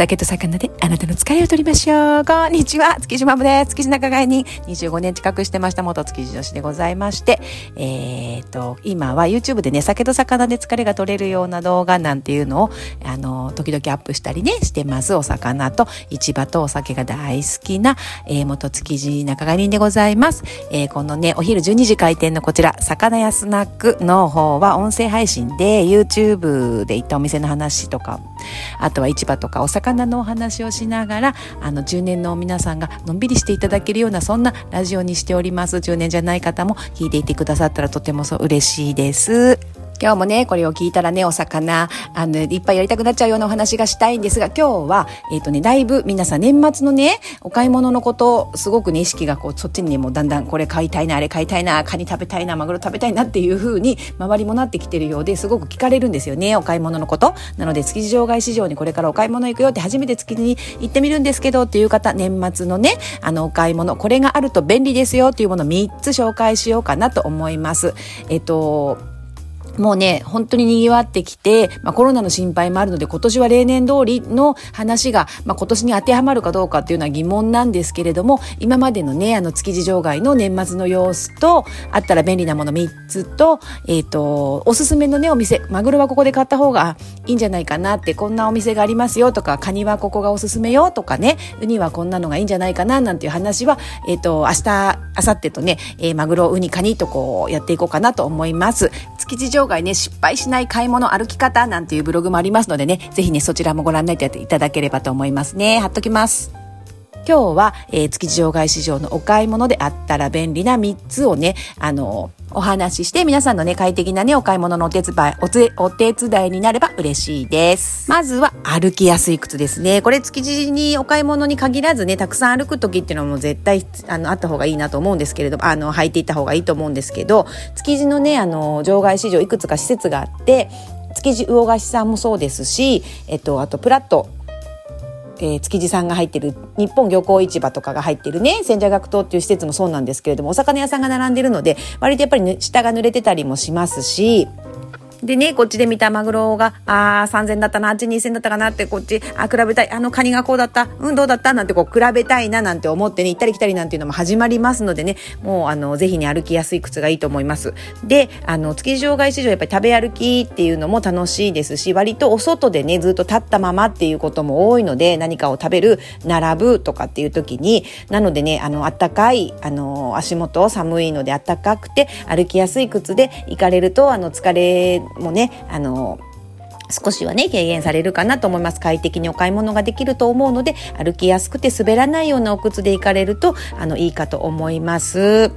酒と魚であなたの疲れを取りましょう。こんにちは。築地マムです。築地仲買に25年近くしてました元築地女子でございまして、えー、と、今は YouTube でね、酒と魚で疲れが取れるような動画なんていうのを、あの、時々アップしたりね、してます。お魚と市場とお酒が大好きな、えー、元築地仲買人でございます。えー、このね、お昼12時開店のこちら、魚屋スナックの方は音声配信で YouTube で行ったお店の話とか、あとは市場とかお魚のお話をしながらあの10年の皆さんがのんびりしていただけるようなそんなラジオにしております。10年じゃない方も聞いていてくださったらとてもそう嬉しいです。今日もね、これを聞いたらね、お魚、あの、いっぱいやりたくなっちゃうようなお話がしたいんですが、今日は、えっ、ー、とね、だいぶ皆さん年末のね、お買い物のこと、すごくね、意識がこう、そっちにね、もうだんだんこれ買いたいな、あれ買いたいな、カニ食べたいな、マグロ食べたいなっていう風に、周りもなってきてるようですごく聞かれるんですよね、お買い物のこと。なので、築地場外市場にこれからお買い物行くよって初めて築地に行ってみるんですけどっていう方、年末のね、あの、お買い物、これがあると便利ですよっていうものを3つ紹介しようかなと思います。えっと、もうね、本当に賑わってきて、まあ、コロナの心配もあるので、今年は例年通りの話が、まあ、今年に当てはまるかどうかっていうのは疑問なんですけれども、今までのね、あの、築地場外の年末の様子と、あったら便利なもの3つと、えっ、ー、と、おすすめのね、お店、マグロはここで買った方がいいんじゃないかなって、こんなお店がありますよとか、カニはここがおすすめよとかね、ウニはこんなのがいいんじゃないかななんていう話は、えっ、ー、と、明日、明後日とね、えー、マグロ、ウニ、カニとこう、やっていこうかなと思います。築地場外ね、失敗しない買い物歩き方なんていうブログもありますのでね、ぜひね、そちらもご覧になっていただければと思いますね。貼っときます。今日は、えー、築地場外市場のお買い物であったら便利な3つをね、あのお話しして皆さんのね、快適なね、お買い物のお手伝い、おつお手伝いになれば嬉しいです。まずは歩きやすい靴ですね。これ築地にお買い物に限らずね、たくさん歩く時っていうのも絶対あのあった方がいいなと思うんですけれども、あの履いていった方がいいと思うんですけど、築地のね、あの場外市場いくつか施設があって、築地魚菓子さんもそうですし、えっと、あとプラットえー、築地さんが入ってる日本漁港市場とかが入ってるね千社学島っていう施設もそうなんですけれどもお魚屋さんが並んでるので割とやっぱり、ね、下が濡れてたりもしますしでね、こっちで見たマグロが、ああ、3000だったな、あっち2000だったかなって、こっち、あ比べたい、あのカニがこうだった、うん、どうだった？なんてこう、比べたいななんて思ってね、行ったり来たりなんていうのも始まりますのでね、もう、あの、ぜひね、歩きやすい靴がいいと思います。で、あの、築地場外市場、やっぱり食べ歩きっていうのも楽しいですし、割とお外でね、ずっと立ったままっていうことも多いので、何かを食べる、並ぶとかっていう時に、なのでね、あの、あったかい、あの、足元寒いのであったかくて、歩きやすい靴で行かれると、あの、疲れもね、あの少しはね、軽減されるかなと思います。快適にお買い物ができると思うので、歩きやすくて滑らないようなお靴で行かれると、あの、いいかと思います。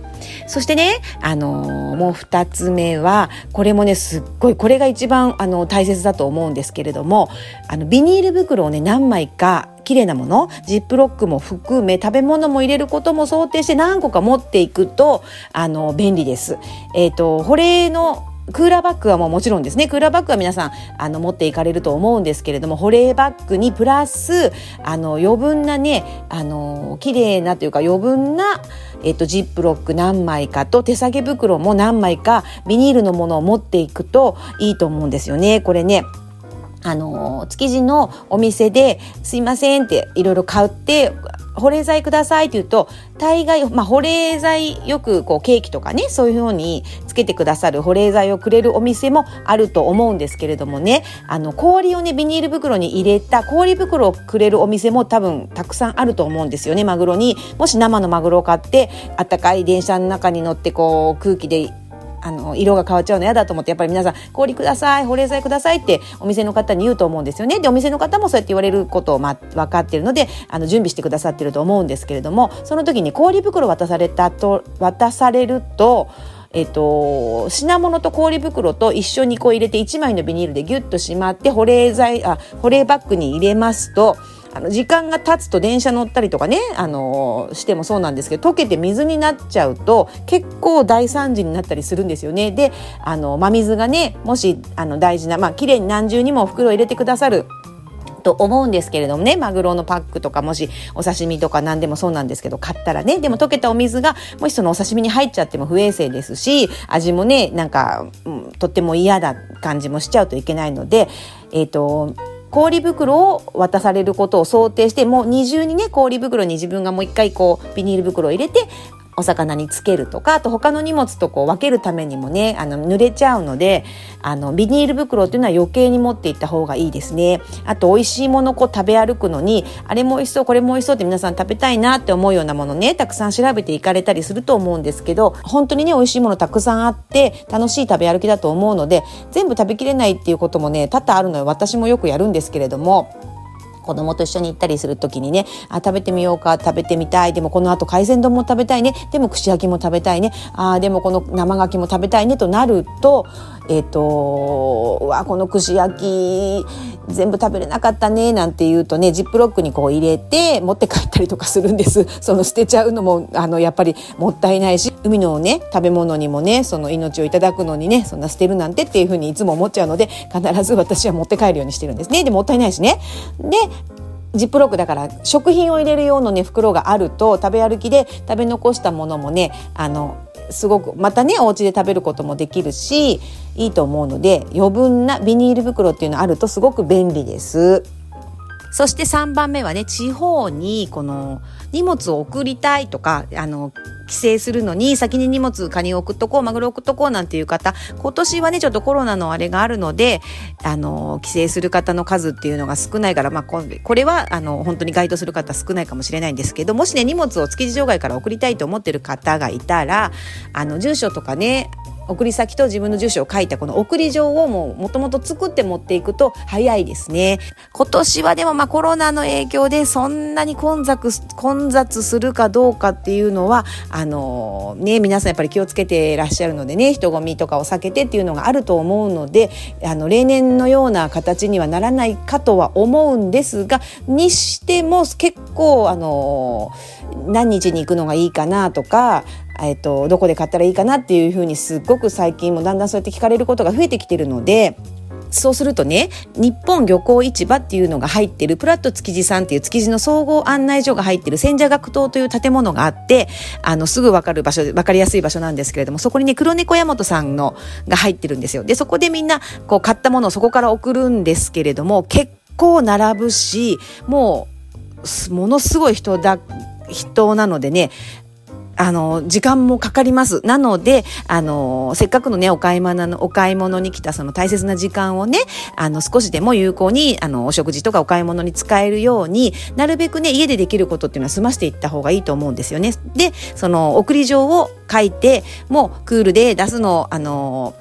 そしてね、あのー、もう二つ目は、これもね、すっごい、これが一番、あの、大切だと思うんですけれども、あの、ビニール袋をね、何枚か綺麗なものジップロックも含め食べ物も入れることも想定して何個か持っていくとあの便利です。えっ、ー、と保冷のクーラーバッグはもうもちろんですね。クーラーバッグは皆さんあの持っていかれると思うんですけれども保冷バッグにプラスあの余分なねあの綺麗なというか余分な、えっと、ジップロック何枚かと手提げ袋も何枚かビニールのものを持っていくといいと思うんですよね。これねあの築地のお店ですいませんっていろいろ買って保冷剤くださいって言うと大概、まあ、保冷剤よくこうケーキとかねそういうふうにつけてくださる保冷剤をくれるお店もあると思うんですけれどもね。あの氷をねビニール袋に入れた氷袋をくれるお店も多分たくさんあると思うんですよねマグロに。もし生のマグロを買ってあったかい電車の中に乗ってこう空気であの色が変わっちゃうの嫌だと思ってやっぱり皆さん氷ください保冷剤くださいってお店の方に言うと思うんですよね。でお店の方もそうやって言われることを、ま、分かってるのであの準備してくださってると思うんですけれどもその時に氷袋渡されたと渡されるとえっと、品物と氷袋と一緒にこう入れて1枚のビニールでギュッとしまって保冷剤あ保冷バッグに入れますとあの時間が経つと電車乗ったりとかねあのしてもそうなんですけど溶けて水になっちゃうと結構大惨事になったりするんですよね。であの真水がねもしあの大事なまあ綺麗に何重にも袋を入れてくださると思うんですけれどもねマグロのパックとかもしお刺身とか何でもそうなんですけど買ったらねでも溶けたお水がもしそのお刺身に入っちゃっても不衛生ですし味もねなんか、うん、とっても嫌な感じもしちゃうといけないのでえっ、ー、と氷袋を渡されることを想定してもう二重にね氷袋に自分がもう一回こうビニール袋を入れてお魚につけるとかあと他の荷物とこう分けるためにもねあの濡れちゃうのであのビニール袋っていうのは余計に持っていった方がいいですね。あと美味しいものこう食べ歩くのにあれも美味しそうこれも美味しそうって皆さん食べたいなって思うようなものねたくさん調べていかれたりすると思うんですけど本当にね美味しいものたくさんあって楽しい食べ歩きだと思うので全部食べきれないっていうこともね多々あるので私もよくやるんですけれども。子供と一緒に行ったりする時にねあ食べてみようか食べてみたい。でもこの後海鮮丼も食べたいね。でも串焼きも食べたいね。あでもこの生牡蠣も食べたいねとなるとえっ、ー、とうわこの串焼き全部食べれなかったねなんて言うとねジップロックにこう入れて持って帰ったりとかするんです。その捨てちゃうのもあのやっぱりもったいないし海のね食べ物にもねその命をいただくのにねそんな捨てるなんてっていうふうにいつも思っちゃうので必ず私は持って帰るようにしてるんですね。でもったいないしね。でジップロックだから食品を入れる用のね袋があると食べ歩きで食べ残したものもねあのすごくまたねお家で食べることもできるしいいと思うので余分なビニール袋っていうのあるとすごく便利です。そして3番目はね地方にこの荷物を送りたいとかあの帰省するのに先に荷物カニを送っとこうマグロを送っとこうなんていう方今年はねちょっとコロナのあれがあるのであの帰省する方の数っていうのが少ないから、まあ、これはあの本当に該当する方少ないかもしれないんですけどもしね荷物を築地場外から送りたいと思ってる方がいたらあの住所とかね送り先と自分の住所を書いたこの送り状をももともと作って持っていくと早いですね。今年はでもまあコロナの影響でそんなに混雑混雑するかどうかっていうのはあのね皆さんやっぱり気をつけてらっしゃるのでね人混みとかを避けてっていうのがあると思うのであの例年のような形にはならないかとは思うんですがにしても結構あの何日に行くのがいいかなとかえっと、どこで買ったらいいかなっていうふうにすっごく最近もだんだんそうやって聞かれることが増えてきてるのでそうするとね、日本漁港市場っていうのが入ってる、プラット築地さんっていう築地の総合案内所が入ってる千社学島という建物があって、あの、すぐわかる場所、わかりやすい場所なんですけれども、そこにね、黒猫山本さんのが入ってるんですよ。で、そこでみんな、こう、買ったものをそこから送るんですけれども、結構並ぶし、もう、ものすごい人だ、人なのでね、あの、時間もかかります。なので、あの、せっかくのね、お買い物の、お買い物に来たその大切な時間をね、あの、少しでも有効に、あの、お食事とかお買い物に使えるようになるべくね、家でできることっていうのは済ましていった方がいいと思うんですよね。で、その、送り状を書いて、もうクールで出すの、あの、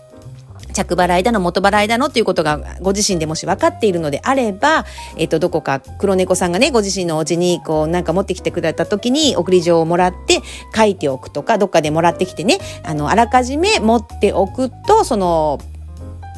着払いだの元払いだのっていうことがご自身でもし分かっているのであれば、えっ、と、どこか黒猫さんがね、ご自身のお家にこうなんか持ってきてくれた時に送り状をもらって書いておくとか、どっかでもらってきてね、あの、あらかじめ持っておくと、その、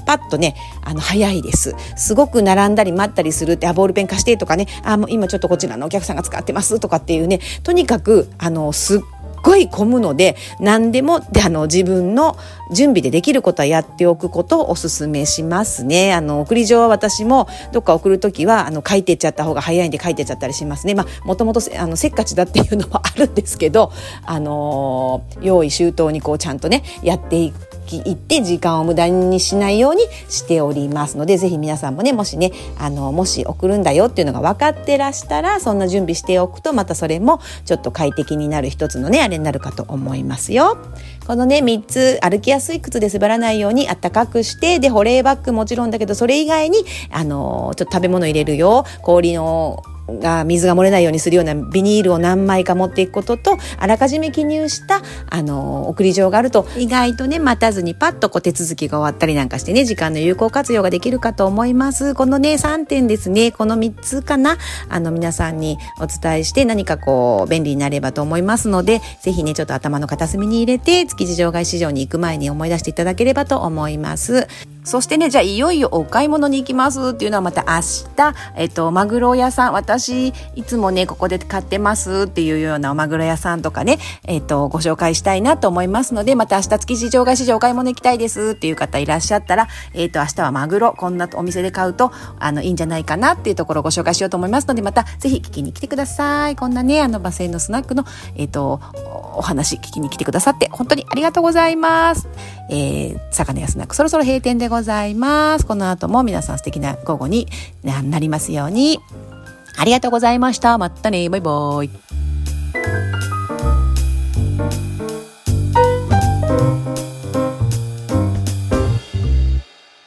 パッとね、あの、早いです。すごく並んだり待ったりするって、あ、ボールペン貸してとかね、あ、もう今ちょっとこちらのお客さんが使ってますとかっていうね、とにかく、あの、すっごい混むので何でもであの自分の準備でできることはやっておくことをお勧めしますね。あの送り状は私もどっか送るときはあの書いてっちゃった方が早いんで書いてっちゃったりしますね。まあもともとあのせっかちだっていうのもあるんですけど、あの用意周到にこうちゃんとねやっていくき行って時間を無駄にしないようにしておりますのでぜひ皆さんもねもしねあのもし送るんだよっていうのが分かってらしたらそんな準備しておくとまたそれもちょっと快適になる一つのねあれになるかと思いますよ。このね3つ歩きやすい靴で滑らないようにあったかくしてで保冷バッグもちろんだけどそれ以外にあのちょっと食べ物入れるよ氷のが水が漏れないようにするようなビニールを何枚か持っていくこととあらかじめ記入したあの送り状があると意外とね待たずにパッとこう手続きが終わったりなんかしてね時間の有効活用ができるかと思います。このね3点ですね。この3つかな。あの皆さんにお伝えして何かこう便利になればと思いますのでぜひねちょっと頭の片隅に入れて築地場外市場に行く前に思い出していただければと思います。そしてねじゃあいよいよお買い物に行きますっていうのはまた明日えっとマグロ屋さん私いつもねここで買ってますっていうようなおマグロ屋さんとかねえっ、とご紹介したいなと思いますのでまた明日築地場外市場お買い物行きたいですっていう方いらっしゃったらえっ、と明日はマグロこんなお店で買うとあのいいんじゃないかなっていうところをご紹介しようと思いますのでまたぜひ聞きに来てくださいこんなねあのバセンのスナックのえっ、とお話聞きに来てくださって本当にありがとうございます。えー、魚安なくそろそろ閉店でごございます。この後も皆さん素敵な午後になりますように。ありがとうございました。またね。バイバイ。